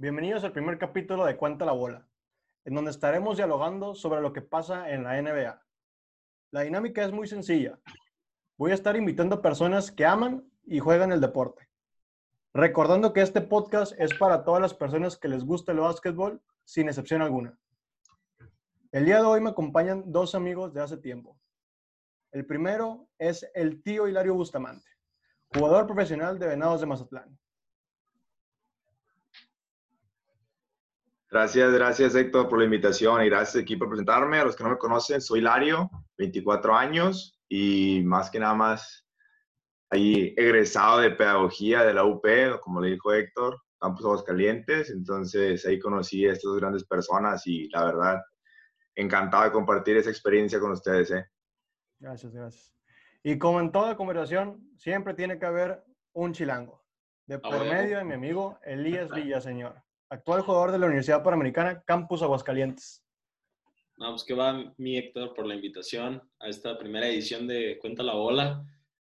Bienvenidos al primer capítulo de Cuenta la Bola, en donde estaremos dialogando sobre lo que pasa en la NBA. La dinámica es muy sencilla. Voy a estar invitando a personas que aman y juegan el deporte. Recordando que este podcast es para todas las personas que les gusta el básquetbol, sin excepción alguna. El día de hoy me acompañan dos amigos de hace tiempo. El primero es el tío Hilario Bustamante, jugador profesional de Venados de Mazatlán. Gracias, gracias Héctor por la invitación y gracias aquí por presentarme. A los que no me conocen, soy Lario, 24 años y más que nada más ahí egresado de pedagogía de la UP, como le dijo Héctor, Campus Calientes. Entonces ahí conocí a estas grandes personas y la verdad, encantado de compartir esa experiencia con ustedes. ¿eh? Gracias, gracias. Y como en toda conversación, siempre tiene que haber un chilango. De por medio de mi amigo Elías Villaseñor actual jugador de la Universidad Panamericana, Campus Aguascalientes. Vamos, pues que va mi Héctor por la invitación a esta primera edición de Cuenta la Bola.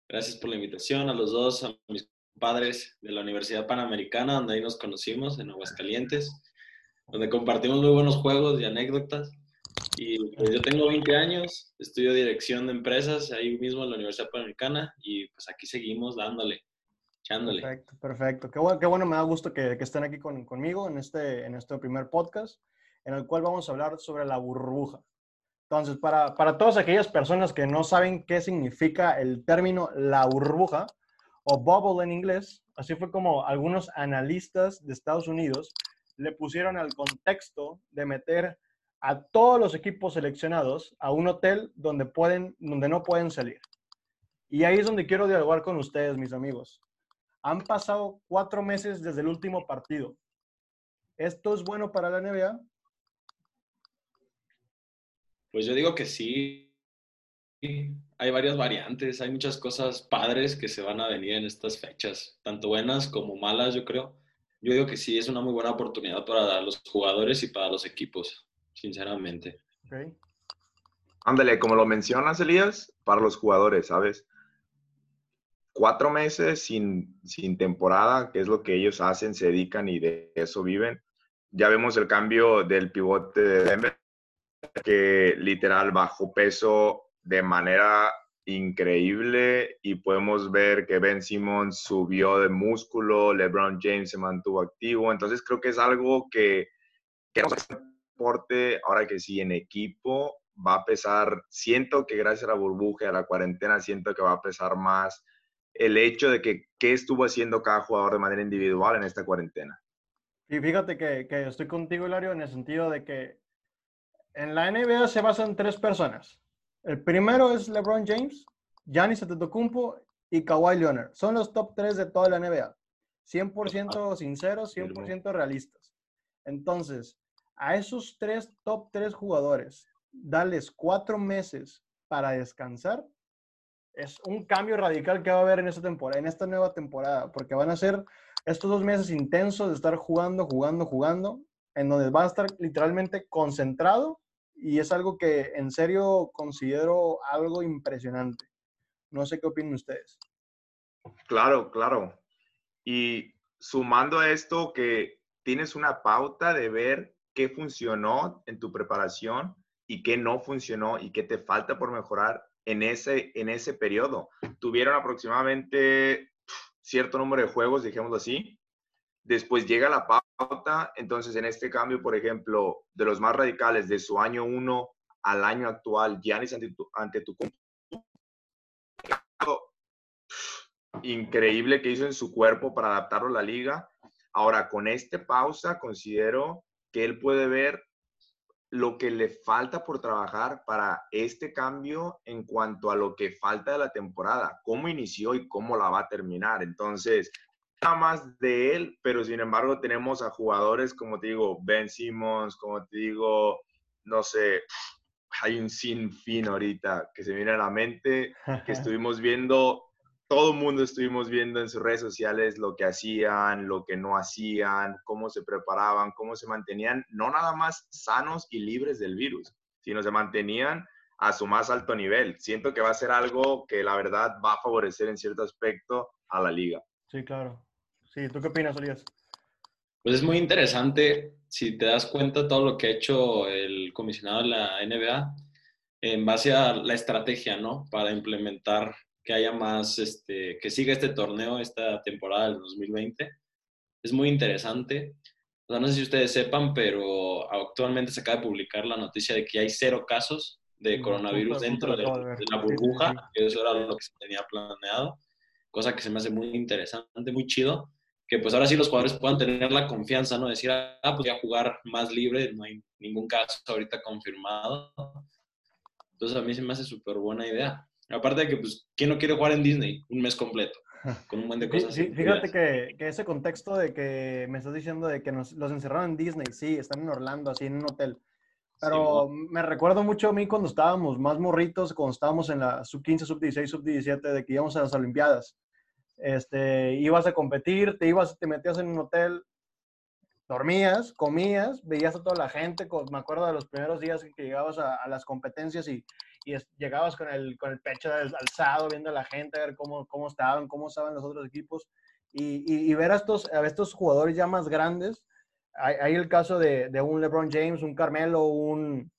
Gracias por la invitación a los dos, a mis padres de la Universidad Panamericana, donde ahí nos conocimos, en Aguascalientes, donde compartimos muy buenos juegos y anécdotas. Y pues yo tengo 20 años, estudio dirección de empresas ahí mismo en la Universidad Panamericana y pues aquí seguimos dándole. Perfecto, perfecto. Qué bueno, qué bueno, me da gusto que, estén aquí con, conmigo en este, en este primer podcast, en el cual vamos a hablar sobre la burbuja. Entonces, para, para todas aquellas personas que no saben qué significa el término la burbuja, o bubble en inglés, así fue como algunos analistas de Estados Unidos le pusieron al contexto de meter a todos los equipos seleccionados a un hotel donde, pueden, donde no pueden salir. Y ahí es donde quiero dialogar con ustedes, mis amigos. Han pasado cuatro meses desde el último partido. ¿Esto es bueno para la NBA? Pues yo digo que sí. Hay varias variantes, hay muchas cosas padres que se van a venir en estas fechas, tanto buenas como malas, yo creo. Yo digo que sí, es una muy buena oportunidad para los jugadores y para los equipos, sinceramente. Ándale, como lo mencionas, Elías, para los jugadores, ¿sabes? Cuatro meses sin, sin temporada, que es lo que ellos hacen, se dedican y de eso viven. Ya vemos el cambio del pivote de Denver, que literal bajó peso de manera increíble y podemos ver que Ben Simmons subió de músculo, LeBron James se mantuvo activo, entonces creo que es algo que, que deporte, ahora que sí, en equipo va a pesar, siento que gracias a la burbuja, a la cuarentena, siento que va a pesar más el hecho de que qué estuvo haciendo cada jugador de manera individual en esta cuarentena. Y fíjate que, que estoy contigo, Hilario, en el sentido de que en la NBA se basan tres personas. El primero es LeBron James, Giannis Antetokounmpo y Kawhi Leonard. Son los top tres de toda la NBA. 100% sinceros, 100% realistas. Entonces, a esos tres top tres jugadores, darles cuatro meses para descansar, es un cambio radical que va a haber en esta temporada, en esta nueva temporada, porque van a ser estos dos meses intensos de estar jugando, jugando, jugando, en donde va a estar literalmente concentrado y es algo que en serio considero algo impresionante. No sé qué opinan ustedes. Claro, claro. Y sumando a esto que tienes una pauta de ver qué funcionó en tu preparación y qué no funcionó y qué te falta por mejorar en ese, en ese periodo. Tuvieron aproximadamente cierto número de juegos, dijémoslo así. Después llega la pauta, entonces en este cambio, por ejemplo, de los más radicales, de su año 1 al año actual, Giannis ante tu, ante tu increíble que hizo en su cuerpo para adaptarlo a la liga. Ahora, con este pausa, considero que él puede ver lo que le falta por trabajar para este cambio en cuanto a lo que falta de la temporada, cómo inició y cómo la va a terminar. Entonces, nada más de él, pero sin embargo tenemos a jugadores como te digo, Ben Simmons, como te digo, no sé, hay un sinfín ahorita que se viene a la mente, que estuvimos viendo todo el mundo estuvimos viendo en sus redes sociales lo que hacían, lo que no hacían, cómo se preparaban, cómo se mantenían, no nada más sanos y libres del virus, sino se mantenían a su más alto nivel. Siento que va a ser algo que la verdad va a favorecer en cierto aspecto a la liga. Sí, claro. Sí, ¿tú qué opinas, Elías? Pues es muy interesante si te das cuenta todo lo que ha hecho el comisionado de la NBA en base a la estrategia, ¿no? Para implementar que haya más, este, que siga este torneo esta temporada del 2020. Es muy interesante. O sea, no sé si ustedes sepan, pero actualmente se acaba de publicar la noticia de que hay cero casos de coronavirus dentro de, la burbuja, que eso era lo que se tenía planeado, cosa que se me hace muy interesante, muy chido, que pues ahora sí los jugadores puedan tener la confianza, ¿no? Decir, ah, pues voy a jugar más libre, no hay ningún caso ahorita confirmado. Entonces a mí se me hace súper buena idea. Aparte de que, pues, ¿quién no quiere jugar en Disney un mes completo? Con un buen de cosas. Sí, fíjate que, que, ese contexto de que me estás diciendo de que nos, los encerraron en Disney, sí, están en Orlando, así en un hotel. Pero me recuerdo mucho a mí cuando estábamos más morritos, cuando estábamos en la sub-15, sub-16, sub-17, de que íbamos a las Olimpiadas. Este, ibas a competir, te ibas, te metías en un hotel, dormías, comías, veías a toda la gente. Me acuerdo de los primeros días que llegabas a, a las competencias y, y llegabas con el, con el pecho alzado, viendo a la gente, a ver cómo, cómo estaban, cómo estaban los otros equipos. Y, y, y ver a estos, a estos jugadores ya más grandes hay, el caso de, de, un LeBron James, un Carmelo, un,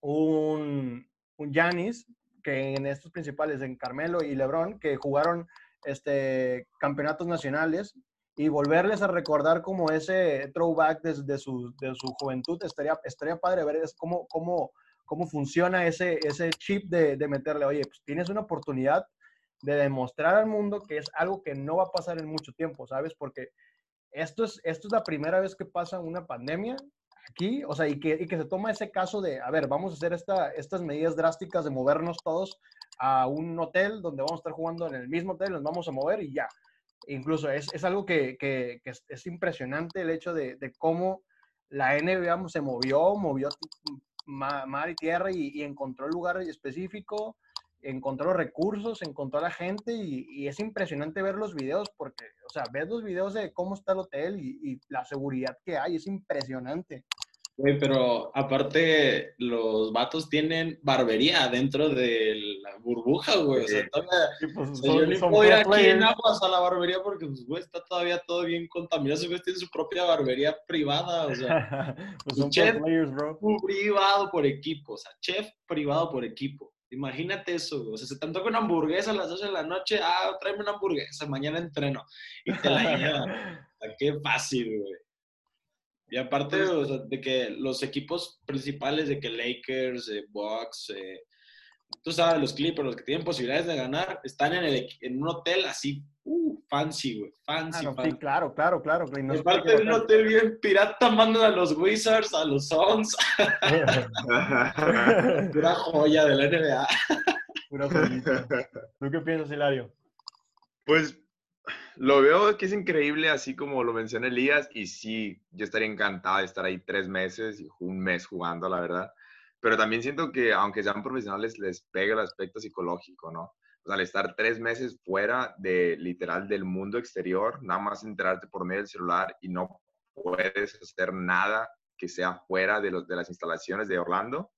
un, un Giannis, que en estos principales, en Carmelo y LeBron, que jugaron este, campeonatos nacionales y volverles a recordar como ese throwback desde su, de su juventud, estaría, estaría padre ver cómo, cómo, cómo funciona ese, ese chip de, de meterle, oye, pues tienes una oportunidad de demostrar al mundo que es algo que no va a pasar en mucho tiempo, ¿sabes? Porque esto es, esto es la primera vez que pasa una pandemia aquí, o sea, y que, y que se toma ese caso de, a ver, vamos a hacer esta, estas medidas drásticas de movernos todos a un hotel donde vamos a estar jugando en el mismo hotel, nos vamos a mover y ya. Incluso es, es algo que, que, que es, impresionante el hecho de, de, cómo la NBA se movió, movió mar y tierra y, encontró el lugar específico encontró recursos, encontró a la gente y, es impresionante ver los videos porque, o sea, ves los videos de cómo está el hotel y, la seguridad que hay, es impresionante. Güey, pero aparte los vatos tienen barbería dentro de la burbuja, güey. O sea, todavía, pues, yo ni puedo ir aquí en aguas a la barbería porque, pues, güey, está todavía todo bien contaminado. Güey, tiene su propia barbería privada, o sea. pues son chef players, bro. privado por equipo, o sea, chef privado por equipo. Imagínate eso, o sea, se te antoja una hamburguesa a las 12 de la noche, ah, tráeme una hamburguesa, mañana entreno. Y te la llevan. qué fácil, güey. Y aparte de que los equipos principales de que Lakers, eh, Bucks, eh, tú sabes, los Clippers, los que tienen posibilidades de ganar, están en, el, en un hotel así, uh, fancy, güey, fancy, ah, Sí, claro, claro, claro. No es parte de un hotel bien pirata, mandan a los Wizards, a los Suns. Pura joya de la NBA. Pura joyita. ¿Tú qué piensas, Hilario? Pues lo veo que es increíble, así como lo menciona Elías, y sí, yo estaría encantado de estar ahí tres meses un mes jugando, la verdad pero también siento que aunque sean profesionales les pega el aspecto psicológico, ¿no? O sea, al estar tres meses fuera de literal del mundo exterior, nada más enterarte por medio del celular y no puedes hacer nada que sea fuera de, los, de las instalaciones de Orlando,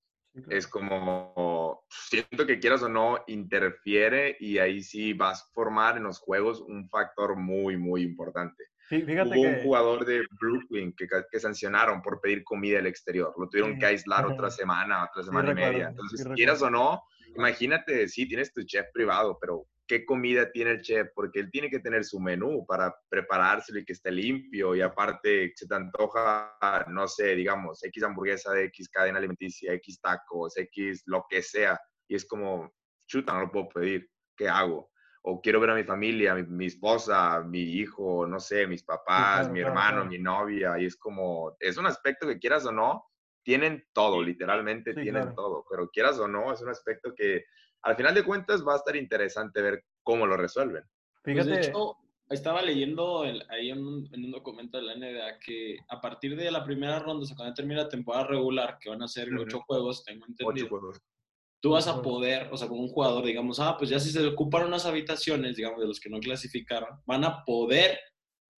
es como, siento que quieras o no, interfiere y ahí sí vas a formar en los juegos un factor muy, muy importante. Fíjate Hubo un jugador de Brooklyn que, que, sancionaron por pedir comida al exterior. Lo tuvieron que aislar otra semana, otra semana y media. Entonces, quieras o no, imagínate, sí, tienes tu chef privado, pero ¿qué comida tiene el chef? Porque él tiene que tener su menú para preparárselo y que esté limpio. Y aparte, se te antoja, no sé, digamos, X hamburguesa de X cadena alimenticia, X tacos, X lo que sea. Y es como, chuta, no lo puedo pedir. ¿Qué hago? o quiero ver a mi familia, mi, esposa, mi hijo, no sé, mis papás, mi hermano, mi novia, y es como, es un aspecto que quieras o no, tienen todo, literalmente tienen todo, pero quieras o no, es un aspecto que al final de cuentas va a estar interesante ver cómo lo resuelven. Pues, Fíjate. de hecho, estaba leyendo ahí en un, documento de la NBA que a partir de la primera ronda, o sea, cuando termina la temporada regular, que van a ser ocho juegos, tengo entendido. Ocho juegos tú vas a poder, o sea, como un jugador, digamos, ah, pues ya si se ocuparon unas habitaciones, digamos, de los que no clasificaron, van a poder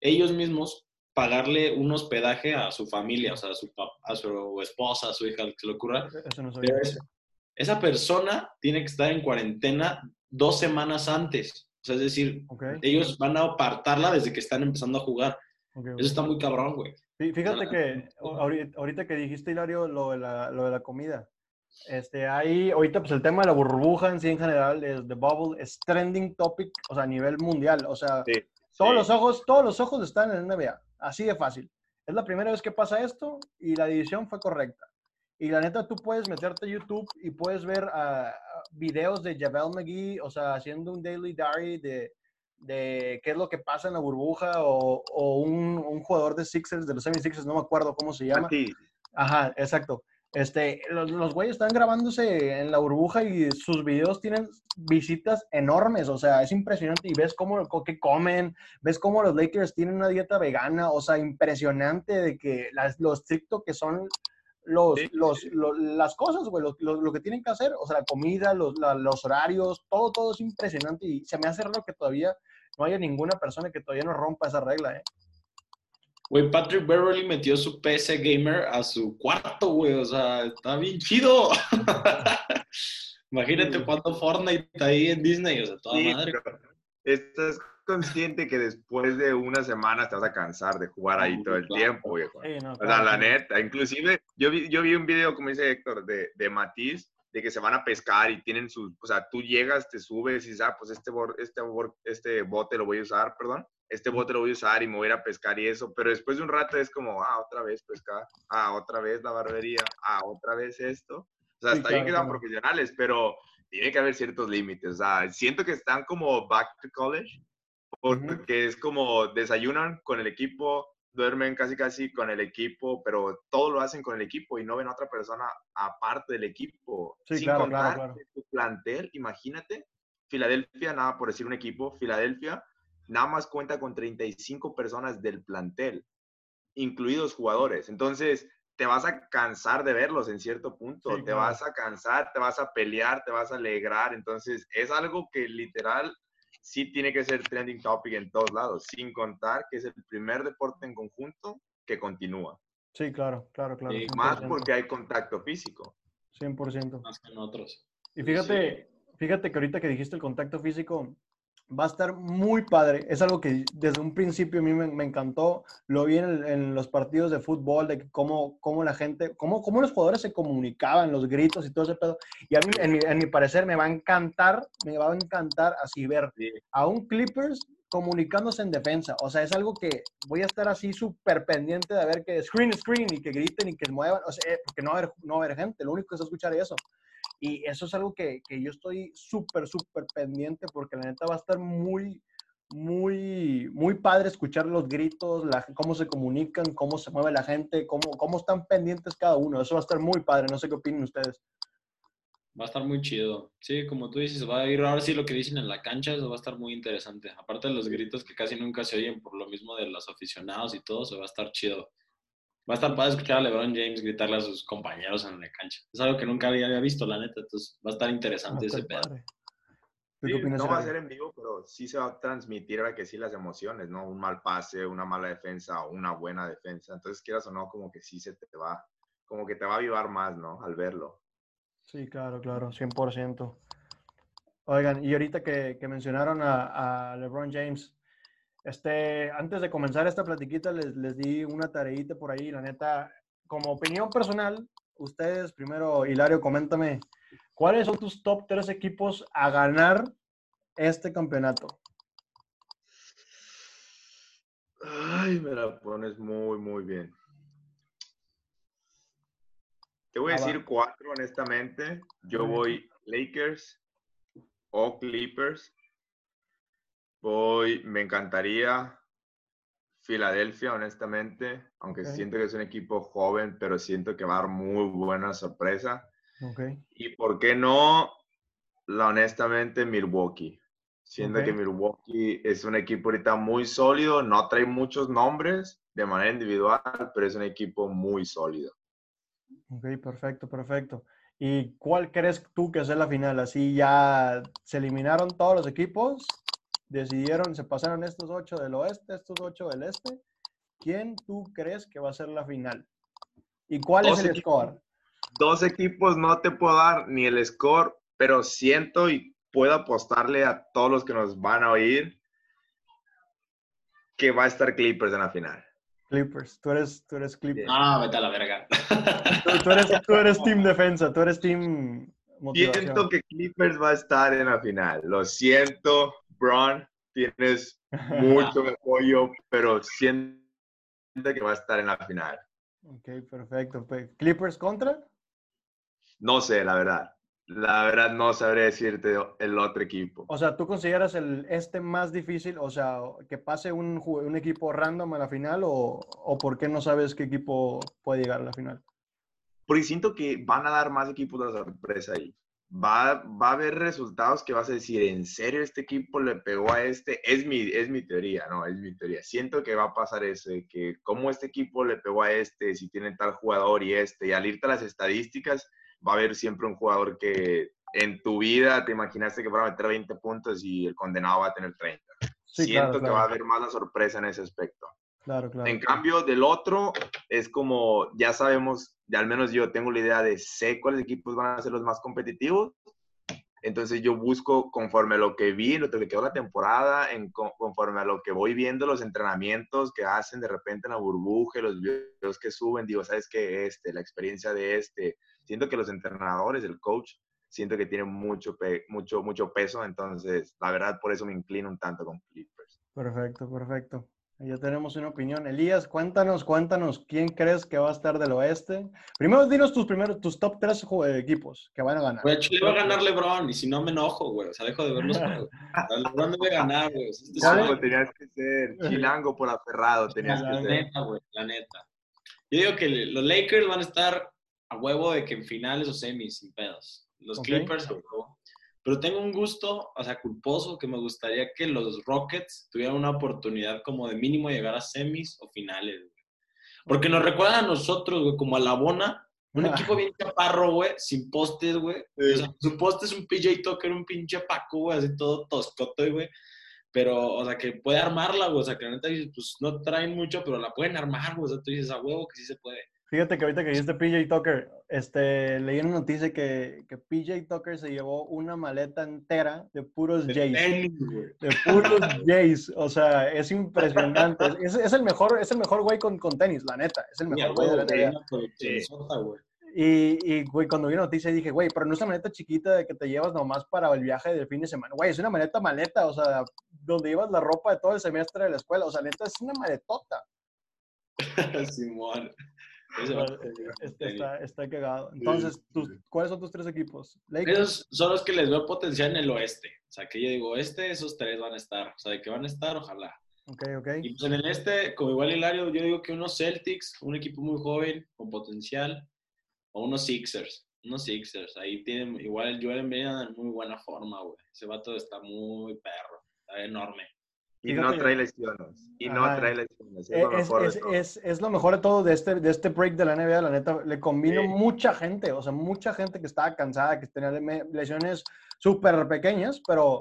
ellos mismos pagarle un hospedaje a su familia, o sea, a su, a su esposa, a su hija, que se le ocurra. Eso no esa persona tiene que estar en cuarentena dos semanas antes. O sea, es decir, ellos van a apartarla desde que están empezando a jugar. Eso está muy cabrón, güey. Fíjate que ahorita que dijiste, Hilario, lo de la, lo de la comida. Este, ahí, ahorita, pues el tema de la burbuja en sí en general, es The Bubble, es trending topic, o sea, a nivel mundial. O sea, todos los ojos, todos los ojos están en el NBA. Así de fácil. Es la primera vez que pasa esto y la división fue correcta. Y la neta, tú puedes meterte a YouTube y puedes ver uh, videos de Javel McGee, o sea, haciendo un daily diary de, de qué es lo que pasa en la burbuja o, o un, un, jugador de Sixers, de los 76ers, no me acuerdo cómo se llama. Ajá, exacto. Este, los, los güeyes están grabándose en la burbuja y sus videos tienen visitas enormes, o sea, es impresionante. Y ves cómo que comen, ves cómo los Lakers tienen una dieta vegana, o sea, impresionante de que las, lo estricto que son los, los, las cosas, güey, lo, lo, que tienen que hacer, o sea, la comida, los, los horarios, todo, todo es impresionante. Y se me hace raro que todavía no haya ninguna persona que todavía no rompa esa regla, ¿eh? Güey, Patrick Beverly metió su PC Gamer a su cuarto, güey. O sea, está bien chido. Imagínate cuánto Fortnite está ahí en Disney, o sea, toda madre. Estás consciente que después de una semana te vas a cansar de jugar ahí todo el tiempo, güey. o sea, la neta. Inclusive, yo vi, yo vi un video, como dice Héctor, de, de Matiz, de que se van a pescar y tienen su, o sea, tú llegas, te subes y dices, ah, pues este, este, este bote lo voy a usar, perdón, este bote lo voy a usar y me voy a ir a pescar y eso, pero después de un rato es como, ah, otra vez pescar, ah, otra vez la barbería, ah, otra vez esto. O sea, está bien que sean profesionales, pero tiene que haber ciertos límites. O sea, siento que están como back to college, porque es como desayunan con el equipo, duermen casi casi con el equipo, pero todo lo hacen con el equipo y no ven a otra persona aparte del equipo. Sí, Sin claro, contar claro, tu plantel, imagínate, Filadelfia, nada por decir un equipo, Filadelfia nada más cuenta con 35 personas del plantel, incluidos jugadores. Entonces, te vas a cansar de verlos en cierto punto, te vas a cansar, te vas a pelear, te vas a alegrar. Entonces, es algo que literal sí tiene que ser trending topic en todos lados, sin contar que es el primer deporte en conjunto que continúa. Sí, claro, claro, claro. Y más porque hay contacto físico. 100%. Más que en otros. Y fíjate, fíjate que ahorita que dijiste el contacto físico, va a estar muy padre. Es algo que desde un principio a mí me, encantó. Lo vi en, los partidos de fútbol, de cómo, cómo la gente, cómo, cómo, los jugadores se comunicaban, los gritos y todo ese pedo. Y a mí, en mi, parecer, me va a encantar, me va a encantar así ver a un Clippers comunicándose en defensa. O sea, es algo que voy a estar así súper pendiente de ver que screen, screen y que griten y que muevan. O sea, eh, porque no va, a haber, no va a haber gente. Lo único que es escuchar eso. Y eso es algo que, que yo estoy súper, súper pendiente porque la neta va a estar muy, muy, muy padre escuchar los gritos, la, cómo se comunican, cómo se mueve la gente, cómo, cómo están pendientes cada uno. Eso va a estar muy padre. No sé qué opinan ustedes. Va a estar muy chido. Sí, como tú dices, va a ir ahora sí lo que dicen en la cancha, eso va a estar muy interesante. Aparte de los gritos que casi nunca se oyen por lo mismo de los aficionados y todo, se va a estar chido. Va a estar padre escuchar a LeBron James gritarle a sus compañeros en la cancha. Es algo que nunca había visto, la neta. Entonces va a estar interesante ese pedo. no va a ser en vivo, pero sí se va a transmitir ahora que sí las emociones, ¿no? Un mal pase, una mala defensa o una buena defensa. Entonces, quieras o no, como que sí se te va, como que te va a avivar más, ¿no? Al verlo. Sí, claro, claro, 100%. Oigan, y ahorita que, que mencionaron a, a LeBron James, este, antes de comenzar esta platiquita, les, les di una tareita por ahí. La neta, como opinión personal, ustedes, primero, Hilario, coméntame, ¿cuáles son tus top tres equipos a ganar este campeonato? Ay, me la pones muy, muy bien. Te voy a ah, decir cuatro, honestamente. Yo voy Lakers o Clippers Voy, me encantaría Filadelfia, honestamente, aunque siento que es un equipo joven, pero siento que va a dar muy buena sorpresa. Y por qué no, la honestamente, Milwaukee. Siento que Milwaukee es un equipo ahorita muy sólido, no trae muchos nombres de manera individual, pero es un equipo muy sólido. Ok, perfecto, perfecto. ¿Y cuál crees tú que es la final? Así ya se eliminaron todos los equipos decidieron, se pasaron estos ocho del oeste, estos ocho del este. ¿Quién tú crees que va a ser la final? ¿Y cuál es el score? Dos equipos no te puedo dar ni el score, pero siento y puedo apostarle a todos los que nos van a oír que va a estar Clippers en la final. Clippers, tú eres, tú eres Clippers. Ah, vete a la verga. Tú, tú eres, tú eres team defensa, tú eres team motivación. Siento que Clippers va a estar en la final. Lo siento, Braun, tienes mucho apoyo, pero siento que va a estar en la final. Ok, perfecto. ¿Clippers contra? No sé, la verdad. La verdad no sabré decirte el otro equipo. O sea, ¿tú consideras el este más difícil? O sea, que pase un, un equipo random a la final o, o por qué no sabes qué equipo puede llegar a la final? Porque siento que van a dar más equipos de sorpresa ahí. Va, va a haber resultados que vas a decir, ¿en serio este equipo le pegó a este? Es mi, es mi teoría, ¿no? Es mi teoría. Siento que va a pasar eso, de que cómo este equipo le pegó a este, si tiene tal jugador y este, y al irte a las estadísticas, va a haber siempre un jugador que en tu vida te imaginaste que fuera a meter 20 puntos y el condenado va a tener 30. Sí, Siento claro, que va a haber más la sorpresa en ese aspecto. Claro, claro. En cambio, del otro, es como, ya sabemos, ya al menos yo tengo la idea de sé cuáles equipos van a ser los más competitivos. Entonces yo busco conforme a lo que vi, lo que quedó la temporada, en, co- conforme a lo que voy viendo, los entrenamientos que hacen de repente en la burbuja, los videos que suben, digo, ¿sabes qué? Este, la experiencia de este. Siento que los entrenadores, el coach, siento que tienen mucho, mucho, mucho peso. Entonces, la verdad, por eso me inclino un tanto con Clippers. Perfecto, perfecto. Ya tenemos una opinión. Elías, cuéntanos, cuéntanos, ¿quién crees que va a estar del oeste? Primero dinos tus primeros, tus top tres ju- equipos que van a ganar. Güey, Chile va a ganar LeBron y si no me enojo, güey. O sea, dejo de ver los juegos. LeBron debe ganar, güey. O sea, este ¿Cuál es- Chilango tenías que ser, chilango por aferrado tenías que La ser. neta, güey, la neta. Yo digo que los Lakers van a estar a huevo de que en finales o semis, sin pedos. Los. Clippers, a huevo. Pero tengo un gusto, o sea, culposo, que me gustaría que los Rockets tuvieran una oportunidad como de mínimo llegar a semis o finales, güey. Porque nos recuerdan a nosotros, güey, como a la Bona, un Ah. equipo bien chaparro, güey, sin postes, güey. Sí. O sea, su poste es un PJ Tucker, un pinche Paco, güey, así todo toscote, güey. Pero, o sea, que puede armarla, güey. O sea, que la neta dices, pues no traen mucho, pero la pueden armar, güey. O sea, tú dices, a huevo que sí se puede. Fíjate que ahorita que dijiste PJ Tucker, este, leí una noticia que, que PJ Tucker se llevó una maleta entera de puros Jays. De puros Jays. O sea, es impresionante. Es, es el mejor, es el mejor güey con, con tenis, la neta. Es el mejor güey de la güey. Y, y, güey, cuando vi la noticia dije, güey, pero no es una maleta chiquita de que te llevas nomás para el viaje del fin de semana. Güey, es una maleta maleta, o sea, donde llevas la ropa de todo el semestre de la escuela. O sea, neta, es una maletota. Simón. Este, está, está cagado. Entonces, tus- ¿cuáles son tus tres equipos? Lakers. Esos son los que les veo potencial en el oeste. O sea, que yo digo, este, esos tres van a estar. O sea, de que van a estar, ojalá. Ok, ok. Y pues en el este, como igual Hilario, yo digo que unos Celtics, un equipo muy joven, con potencial, o unos Sixers. Unos Sixers. Ahí tienen, igual el Joel Embiid en muy buena forma, güey. Ese vato está muy perro. Está enorme. Y Fíjate no que- trae lesiones. Y no Ajá. trae lesiones. Es Eh, lo Es, mejor es, es- es lo mejor de todo de este, de este break de la NBA, la neta, le combino Sí. mucha gente, o sea, mucha gente que estaba cansada, que tenía le- lesiones súper pequeñas, pero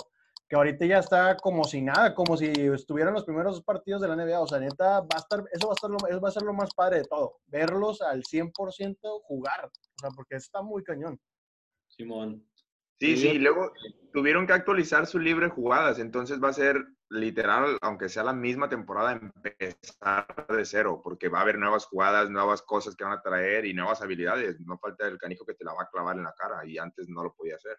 que ahorita ya está como si nada, como si estuvieran los primeros dos partidos de la NBA, o sea, neta, va a estar, eso va a, estar lo, eso va a ser lo más padre de todo, verlos al 100% jugar, o sea, porque está muy cañón. Simón. Sí, sí, digo luego tuvieron que actualizar su libre jugadas, entonces va a ser literal, aunque sea la misma temporada, empezar de cero, porque va a haber nuevas jugadas, nuevas cosas que van a traer y nuevas habilidades. No falta el canijo que te la va a clavar en la cara y antes no lo podía hacer.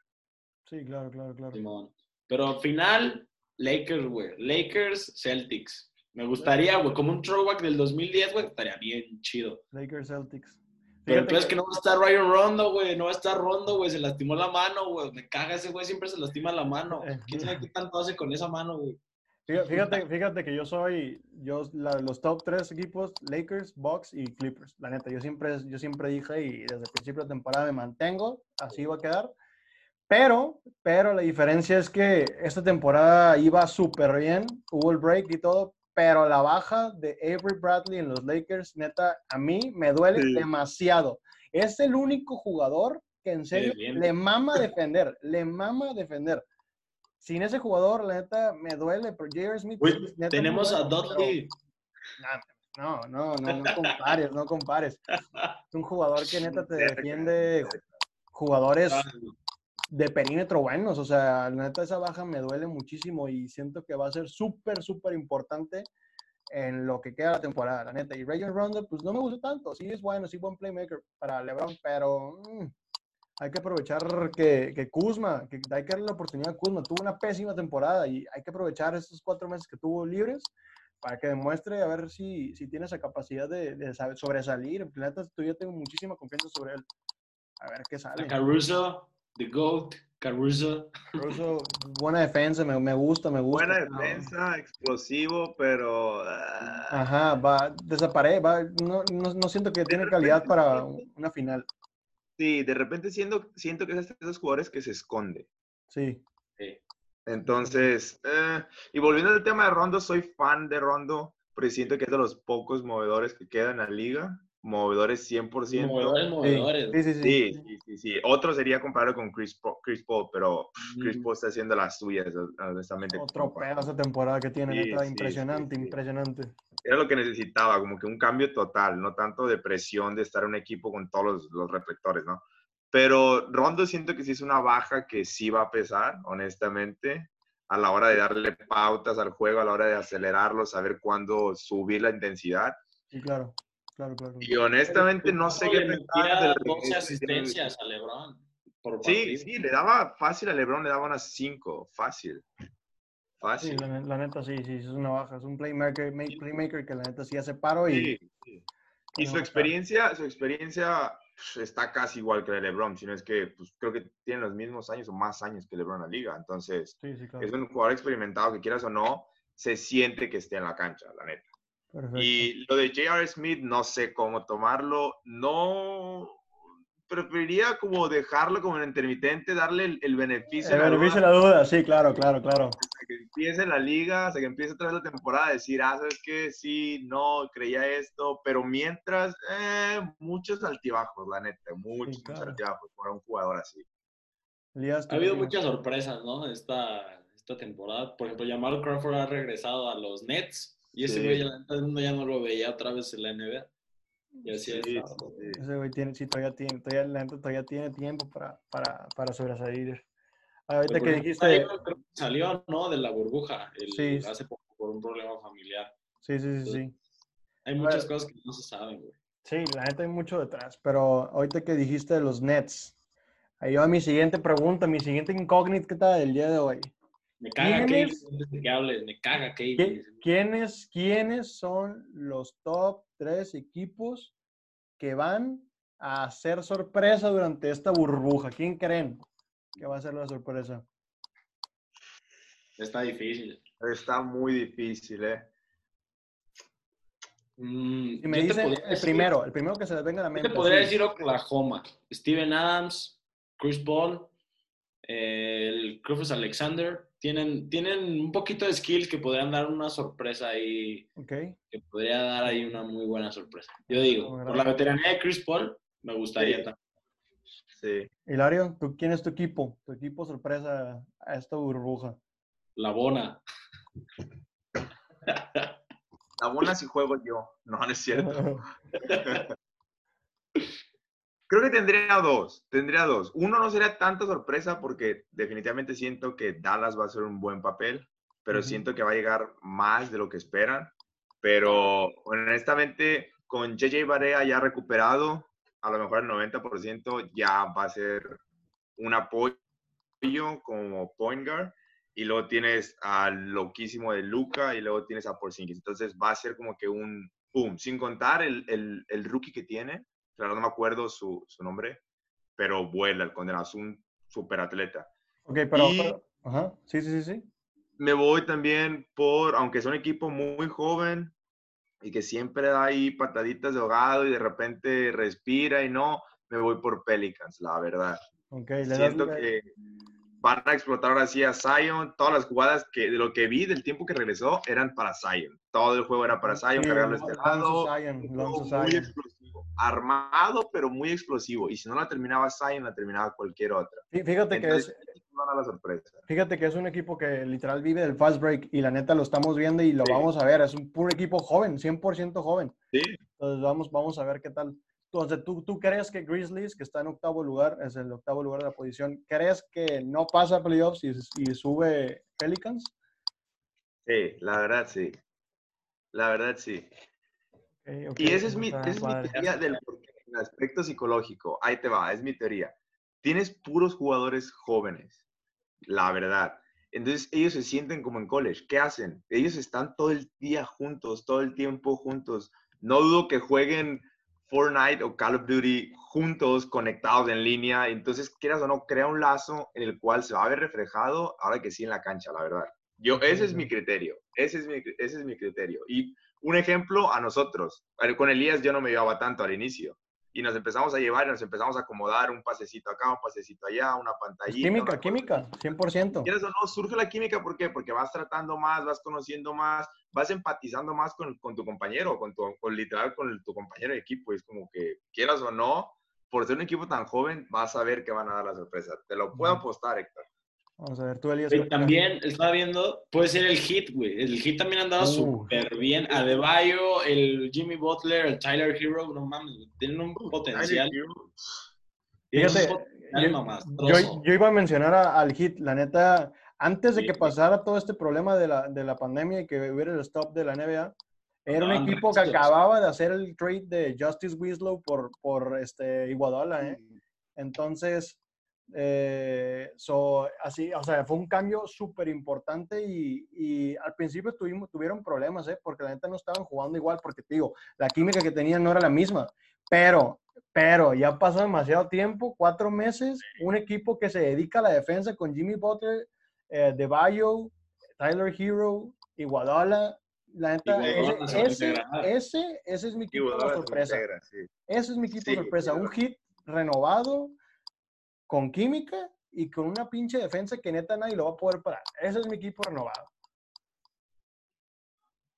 Sí, claro, claro, claro. Simón. Pero final, Lakers, güey. Lakers, Celtics. Me gustaría, güey, como un throwback del 2010, güey, estaría bien chido. Lakers Celtics. Pero el peor es que no va a estar Ryan Rondo, güey. No va a estar Rondo, güey. Se lastimó la mano, güey. Me caga ese güey. Siempre se lastima la mano. ¿Quién sabe qué tanto hace con esa mano, güey? Fíjate, fíjate, fíjate que yo soy, yo, la- los top tres equipos, Lakers, Bucks y Clippers. La neta, yo siempre, yo siempre dije y desde el principio de temporada me mantengo, así va a quedar. Pero, pero la diferencia es que esta temporada iba súper bien, hubo el break y todo, pero la baja de Avery Bradley en los Lakers, neta, a mí me duele Sí. demasiado. Es el único jugador que en serio bien. le mama defender, le mama defender. Sin ese jugador, la neta, me duele, pero J.R. Smith... Neta, tenemos a Dudley. No, no, no, no compares, no compares. Es un jugador que neta te defiende jugadores de perímetro buenos. O sea, la neta, esa baja me duele muchísimo y siento que va a ser súper, súper importante en lo que queda la temporada, la neta. Y Rayon Rondo, pues no me gusta tanto. Sí es bueno, sí buen playmaker para LeBron, pero mm, hay que aprovechar que, que Kuzma, que hay que darle la oportunidad a Kuzma. Tuvo una pésima temporada y hay que aprovechar estos cuatro meses que tuvo libres para que demuestre a ver si, si tiene esa capacidad de, de saber- sobresalir. La neta, yo tengo muchísima confianza sobre él. A ver qué sale. Caruso, The GOAT, Caruso. Caruso, buena defensa, me, me gusta, me gusta. Buena defensa, explosivo, pero... ah, Ajá, va, desaparece, va, no, no, no siento que tiene calidad para una final. Sí, de repente siento, siento que es de esos jugadores que se esconde. Sí, Sí. Entonces, eh, y volviendo al tema de Rondo, soy fan de Rondo, porque siento que es de los pocos movedores que quedan en la liga, movedores 100%. Movedores, sí, movedores. sí, sí, sí. Sí, sí, sí. Otro sería comparado con Chris Paul, Chris Paul pero Chris Mm. Paul está haciendo las suyas, honestamente. Otro pedo esa temporada que tiene, sí, impresionante, sí, sí. impresionante. Era lo que necesitaba, como que un cambio total, no tanto de presión de estar en un equipo con todos los, los reflectores, ¿no? Pero Rondo siento que sí es una baja que sí va a pesar, honestamente, a la hora de darle pautas al juego, a la hora de acelerarlo, saber cuándo subir la intensidad. Sí, claro, claro, claro. Y honestamente no sé qué pensar metía del 12 regreso que tiene- asistencias a LeBron. Por Sí, sí, le daba fácil a LeBron, le daba unas 5, fácil. Sí, Fácil. la, la neta sí, sí, es una baja, es un playmaker, ma- playmaker que la neta sí hace paro y... Sí, sí. Y su experiencia, su experiencia pues, está casi igual que la de LeBron, sino es que pues, creo que tiene los mismos años o más años que LeBron en la liga. Entonces, Sí, sí, claro. es un jugador experimentado que quieras o no, se siente que esté en la cancha, la neta. Perfecto. Y lo de J.R. Smith, no sé cómo tomarlo. No, preferiría como dejarlo como en intermitente, darle el, el beneficio, El de la beneficio de la duda, sí, claro, claro, claro. hasta que empiece la liga, hasta que empiece otra vez la temporada, decir, ah, ¿sabes qué? Sí, no, creía esto, pero mientras, eh, muchos altibajos, la neta, muchos, claro. muchos altibajos para un jugador así. Elías, ¿tú Ha habido muchas sorpresas, ¿no? Esta, esta temporada. Por ejemplo, Jamal Crawford ha regresado a los Nets. Y ese güey todo el mundo ya no lo veía otra vez en la NBA. Y así ha Sí, sí, sí. Ese güey tiene, sí, todavía tiene, todavía, la neta todavía tiene tiempo para, para, para sobresalir. Ahorita Por que dijiste, Zion creo que salió, ¿no? De la burbuja el- Sí. hace poco por un problema familiar. sí, sí, sí, sí. Hay muchas Bueno. cosas que no se saben, güey. Sí, la neta hay mucho detrás, pero ahorita que dijiste de los Nets, ahí va mi siguiente pregunta, mi siguiente incógnita del día de hoy. Me caga que hables, me caga Kate. ¿Qui- ¿Quiénes, ¿Quiénes son los top tres equipos que van a hacer sorpresa durante esta burbuja? ¿Quién creen que va a ser la sorpresa? Está difícil. Está muy difícil, ¿eh? Mm, Si me dicen el decir- primero, el primero que se les venga a la Yo mente. te podría decir Oklahoma. Steven Adams, Chris Paul, eh, el Rufus Alexander. Tienen, tienen un poquito de skills que podrían dar una sorpresa ahí, Ok, que podría dar ahí una muy buena sorpresa. Yo digo, Como por la veteranía de Chris Paul, me gustaría Sí. también. Sí. Hilario, ¿tú, ¿quién es tu equipo? Tu equipo sorpresa a esta burbuja. La Bona. La buena si juego yo. No, no es cierto. Creo que tendría dos, tendría dos. Uno no sería tanta sorpresa porque definitivamente siento que Dallas va a hacer un buen papel, pero Ujú. siento que va a llegar más de lo que esperan. Pero honestamente, con JJ Barea ya recuperado, a lo mejor el 90% ya va a ser un apoyo como point guard. Y luego tienes al loquísimo de Luca y luego tienes a Porzingis. Entonces va a ser como que un boom, sin contar el, el, el rookie que tiene, claro, no me acuerdo su, su nombre, pero vuela el condenado, es un super atleta. ok, pero, Y- pero- Ajá, sí, sí, sí, sí. Me voy también por, aunque es un equipo muy joven y que siempre da ahí pataditas de ahogado y de repente respira y no, me voy por Pelicans, la verdad. Ok, le das- Siento que van a explotar ahora sí a Zion. Todas las jugadas que de lo que vi del tiempo que regresó eran para Zion. Todo el juego era para Zion, Sí, cargarlo este lado. Muy Zion. explosivo. Armado, pero muy explosivo. Y si no la terminaba Zion, la terminaba cualquier otra. Fí- Fíjate que es, Entonces, van a la sorpresa. Fíjate que es un equipo que literal vive del fast break y la neta lo estamos viendo y lo Sí. vamos a ver. Es un puro equipo joven, 100% joven. Sí, Entonces vamos, vamos a ver qué tal. Entonces, ¿tú, ¿tú crees que Grizzlies, que está en octavo lugar, es el octavo lugar de la posición, crees que no pasa a playoffs y, y sube Pelicans? sí, la verdad sí. La verdad, sí. Y esa es mi, esa es mi teoría del el aspecto psicológico. Ahí te va, es mi teoría. Tienes puros jugadores jóvenes, la verdad. Entonces ellos se sienten como en college. ¿Qué hacen? Ellos están todo el día juntos, todo el tiempo juntos. No dudo que jueguen Fortnite o Call of Duty juntos, conectados en línea. Entonces, quieras o no, crea un lazo en el cual se va a ver reflejado, ahora que sí en la cancha, la verdad. Yo, ese es mi criterio. Ese es mi, ese es mi criterio. Y un ejemplo a nosotros. Con Elías yo no me llevaba tanto al inicio. Y nos empezamos a llevar y nos empezamos a acomodar un pasecito acá, un pasecito allá, una pantallita. química, una química, 100%. Quieras o no, surge la química, ¿por qué? Porque vas tratando más, vas conociendo más, vas empatizando más con, con tu compañero, con tu, con literal con tu compañero de equipo. Es como que, quieras o no, por ser un equipo tan joven, vas a ver que van a dar la sorpresa. Te lo puedo apostar, Héctor. Vamos a ver, tú, Elías. Güey, ¿qué- también estaba viendo, puede ser el hit, güey. El hit también andaba Uh. súper bien. Adebayo, el Jimmy Butler, el Tyler Hero, no mames, tienen un potencial. tienen un Fíjate, potencial yo, yo- yo iba a mencionar a- al hit, la neta, antes de Sí, que sí. pasara todo este problema de la, de la pandemia y que hubiera el stop de la NBA, era un equipo que acababa de hacer el trade de Justice Winslow por, por este, Iguodala, ¿eh? Entonces, eh, so, así, o sea, fue un cambio súper importante y, y al principio tuvimos, tuvieron problemas, ¿eh? Porque la neta no estaban jugando igual, porque te digo, la química que tenían no era la misma, pero, pero ya pasó demasiado tiempo, cuatro meses, un equipo que se dedica a la defensa con Jimmy Butler, eh, De Bayo, Tyler Hero, Iguodala, la a ese, ese, ese, ese es mi equipo de Iguodala sorpresa. integra, sí. Ese es mi equipo Sí, sorpresa. Un hit renovado, con química y con una pinche defensa que neta nadie lo va a poder parar. Ese es mi equipo renovado.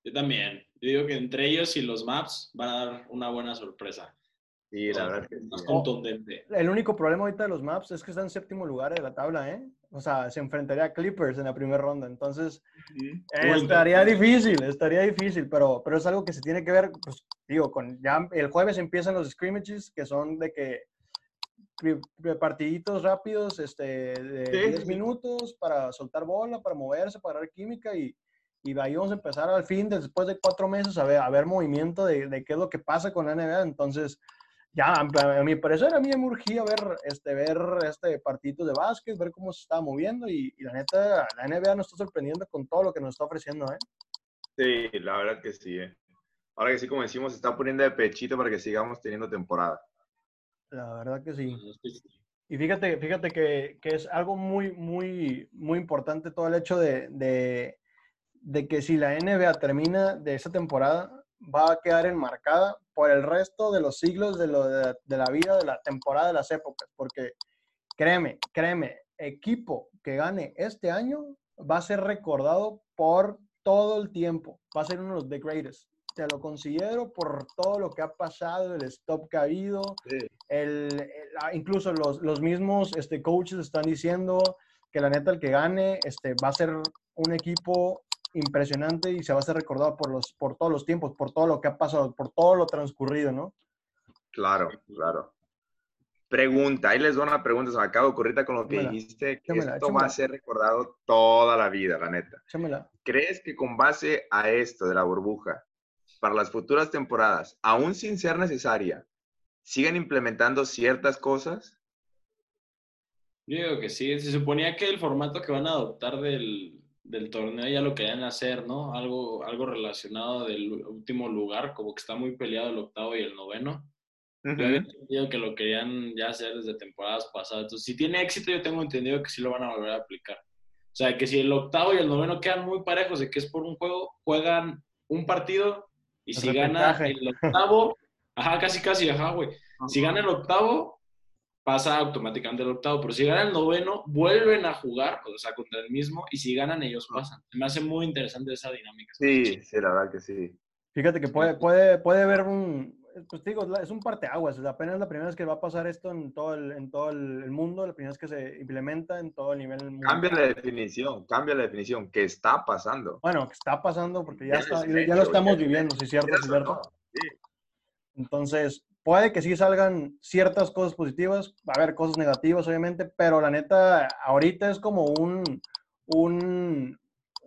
Yo también. Yo digo que entre ellos y los Maps van a dar una buena sorpresa. Sí, la verdad que Más sí. contundente. El único problema ahorita de los maps es que está en séptimo lugar de la tabla, ¿eh? O sea, se enfrentaría a Clippers en la primera ronda. Entonces, eh, estaría difícil, estaría difícil, pero, pero es algo que se tiene que ver, pues, digo, con ya el jueves empiezan los scrimmages, que son de que partiditos rápidos, este, de Sí, 10 sí, sí. minutos para soltar bola, para moverse, para dar química y, y ahí vamos a empezar al fin, después de cuatro meses, a ver, a ver movimiento de, de qué es lo que pasa con la NBA. Entonces, ya, a mi parecer, a mí me urgía ver, este, ver este partidito de básquet, ver cómo se estaba moviendo y, y la neta, la NBA nos está sorprendiendo con todo lo que nos está ofreciendo, ¿eh? Sí, la verdad que sí. eh. Ahora que sí, como decimos, se está poniendo de pechito para que sigamos teniendo temporada. La verdad que sí. Y fíjate, fíjate que, que es algo muy, muy, muy importante todo el hecho de, de, de que si la NBA termina de esa temporada, va a quedar enmarcada por el resto de los siglos de, lo de, de la vida, de la temporada, de las épocas. Porque créeme, créeme, equipo que gane este año va a ser recordado por todo el tiempo. Va a ser uno de los the greatest. Te lo considero por todo lo que ha pasado, el stop que ha habido, el, el- ah, incluso los, los mismos este, coaches están diciendo que la neta el que gane este, va a ser un equipo impresionante y se va a ser recordado por, los, por todos los tiempos, por todo lo que ha pasado, por todo lo transcurrido, ¿no? Claro, claro. Pregunta, ahí les doy una pregunta, se me acaba de ocurrir con lo que dijiste, que esto va a ser recordado toda la vida, la neta. ¿Crees que con base a esto de la burbuja, para las futuras temporadas, aún sin ser necesaria, sigan implementando ciertas cosas? Yo digo que sí. Se suponía que el formato que van a adoptar del, del torneo ya lo querían hacer, ¿no? Algo, algo relacionado del último lugar, como que está muy peleado el octavo y el noveno. Yo había entendido que lo querían ya hacer desde temporadas pasadas. Entonces, si tiene éxito, yo tengo entendido que sí lo van a volver a aplicar. O sea, que si el octavo y el noveno quedan muy parejos de que es por un juego, juegan un partido y El si gana el octavo, ajá, casi, casi, ajá, güey. Si gana el octavo, pasa automáticamente el octavo, pero si gana el noveno, vuelven a jugar, o sea, contra el mismo, y si ganan, ellos pasan. Me hace muy interesante esa dinámica. Sí, sí, la verdad que sí. Fíjate que puede, puede, puede haber un, pues te digo, es es un parteaguas, es apenas la primera vez que va a pasar esto en todo el, en todo el mundo, la primera vez que se implementa en todo el nivel mundial. Cambia la definición, cambia la definición, que está pasando. Bueno, que está pasando porque ya, Ya está, es ya, lo estamos ya es viviendo, sí, cierto, ¿Quieras sí, o cierto. no? Sí. Entonces, puede que sí salgan ciertas cosas positivas, va a haber cosas negativas, obviamente, pero la neta, ahorita es como un, un,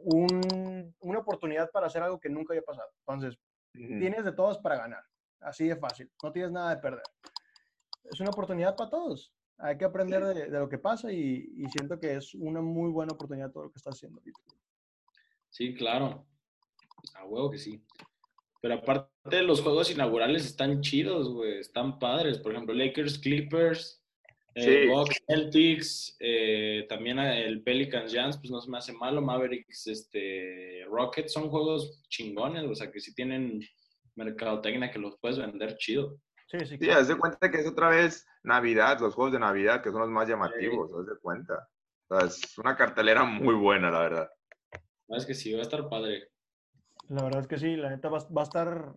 un una oportunidad para hacer algo que nunca había pasado. Entonces, tienes de todos para ganar. Así de fácil. No tienes nada de perder. Es una oportunidad para todos. Hay que aprender de, de lo que pasa y, y siento que es una muy buena oportunidad todo lo que está haciendo. Sí, claro. A huevo que sí. Pero aparte, los juegos inaugurales están chidos, güey. Están padres. Por ejemplo, Lakers, Clippers, eh, Sí. Bucks, Celtics, eh, también el Pelicans Jazz, pues no se me hace malo. Mavericks, este, Rockets, son juegos chingones, o sea, que sí tienen mercadotecnia que los puedes vender chido. Sí, sí. Sí, claro. haz de cuenta que es otra vez Navidad, los juegos de Navidad, que son los más llamativos, haz de cuenta. O sea, es una cartelera muy buena, la verdad. No, es que sí, va a estar padre. La verdad es que sí, la neta va, va a estar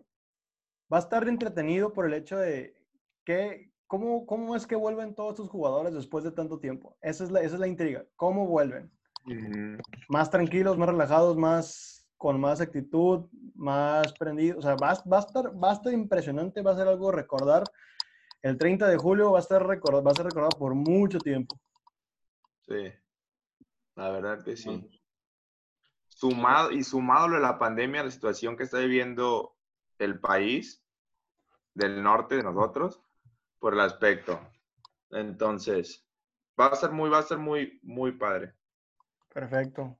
va a estar entretenido por el hecho de que cómo, cómo es que vuelven todos estos jugadores después de tanto tiempo. Esa es la, esa es la intriga. ¿Cómo vuelven? Más tranquilos, más relajados, más con más actitud, más prendidos. O sea, va, a- va a estar, va a estar impresionante, va a ser algo recordar. El 30 de julio va a, estar recordado, va a ser recordado por mucho tiempo. Sí, la verdad que sí. Sumado, y sumado lo de la pandemia, la situación que está viviendo el país del norte de nosotros, por el aspecto. Entonces, va a ser muy, va a ser muy, muy padre. Perfecto.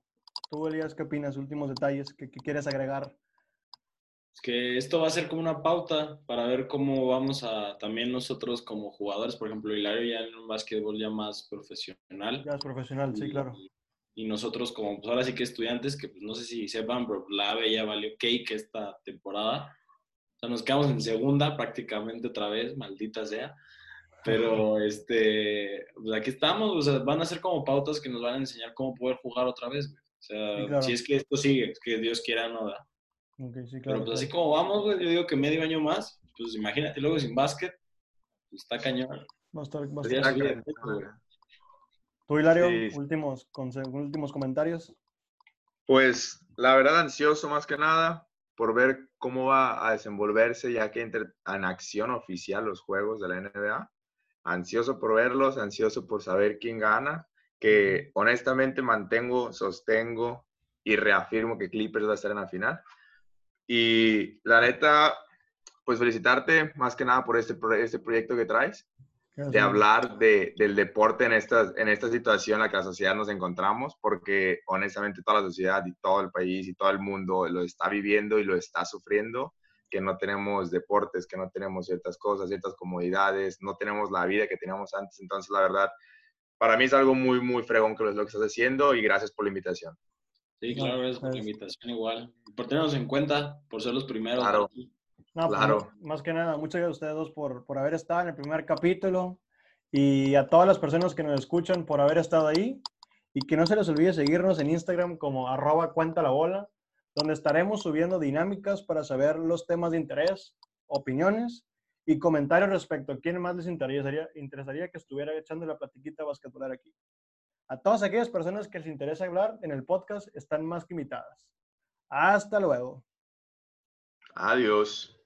Tú, Elías, ¿qué opinas? Últimos detalles que, que quieres agregar. Es que esto va a ser como una pauta para ver cómo vamos a también nosotros como jugadores, por ejemplo, Hilario ya en un básquetbol ya más profesional. Ya es profesional, sí, claro. Y nosotros como, pues ahora sí que estudiantes, que pues no sé si sepan, pero la AVE ya valió cake esta temporada. O sea, nos quedamos en segunda prácticamente otra vez, maldita sea. Pero este, pues aquí estamos, o sea, van a ser como pautas que nos van a enseñar cómo poder jugar otra vez, güey. O sea, Sí, claro. si es que esto sigue, que Dios quiera, no da. Sí, Pero pues así como vamos, güey, yo digo que medio año más, pues imagínate luego sin básquet, pues está cañón. Va a estar- va a estar- subir güey. Tú, Hilario, Sí, últimos, últimos comentarios. Pues la verdad ansioso más que nada por ver cómo va a desenvolverse ya que entre en acción oficial los juegos de la NBA. Ansioso por verlos, ansioso por saber quién gana, que honestamente mantengo, sostengo y reafirmo que Clippers va a estar en la final. Y la neta, pues felicitarte más que nada por este, pro- este proyecto que traes de hablar de, del deporte en esta, en esta situación en la que la sociedad nos encontramos, porque honestamente toda la sociedad y todo el país y todo el mundo lo está viviendo y lo está sufriendo, que no tenemos deportes, que no tenemos ciertas cosas, ciertas comodidades, no tenemos la vida que teníamos antes. Entonces, la verdad, para mí es algo muy, muy fregón que es lo que estás haciendo y gracias por la invitación. Sí, No, claro, gracias por la pues- invitación igual. Por tenernos en cuenta, por ser los primeros. Claro. No, pues, Claro. más- más que nada, muchas gracias a ustedes dos por, por haber estado en el primer capítulo y a todas las personas que nos escuchan por haber estado ahí y que no se les olvide seguirnos en Instagram como arroba cuenta la bola, donde estaremos subiendo dinámicas para saber los temas de interés, opiniones y comentarios respecto a quién más les interesaría, que estuviera echando la platiquita basquetbolera aquí. A todas aquellas personas que les interesa hablar en el podcast están más que invitadas. Hasta luego. Adiós.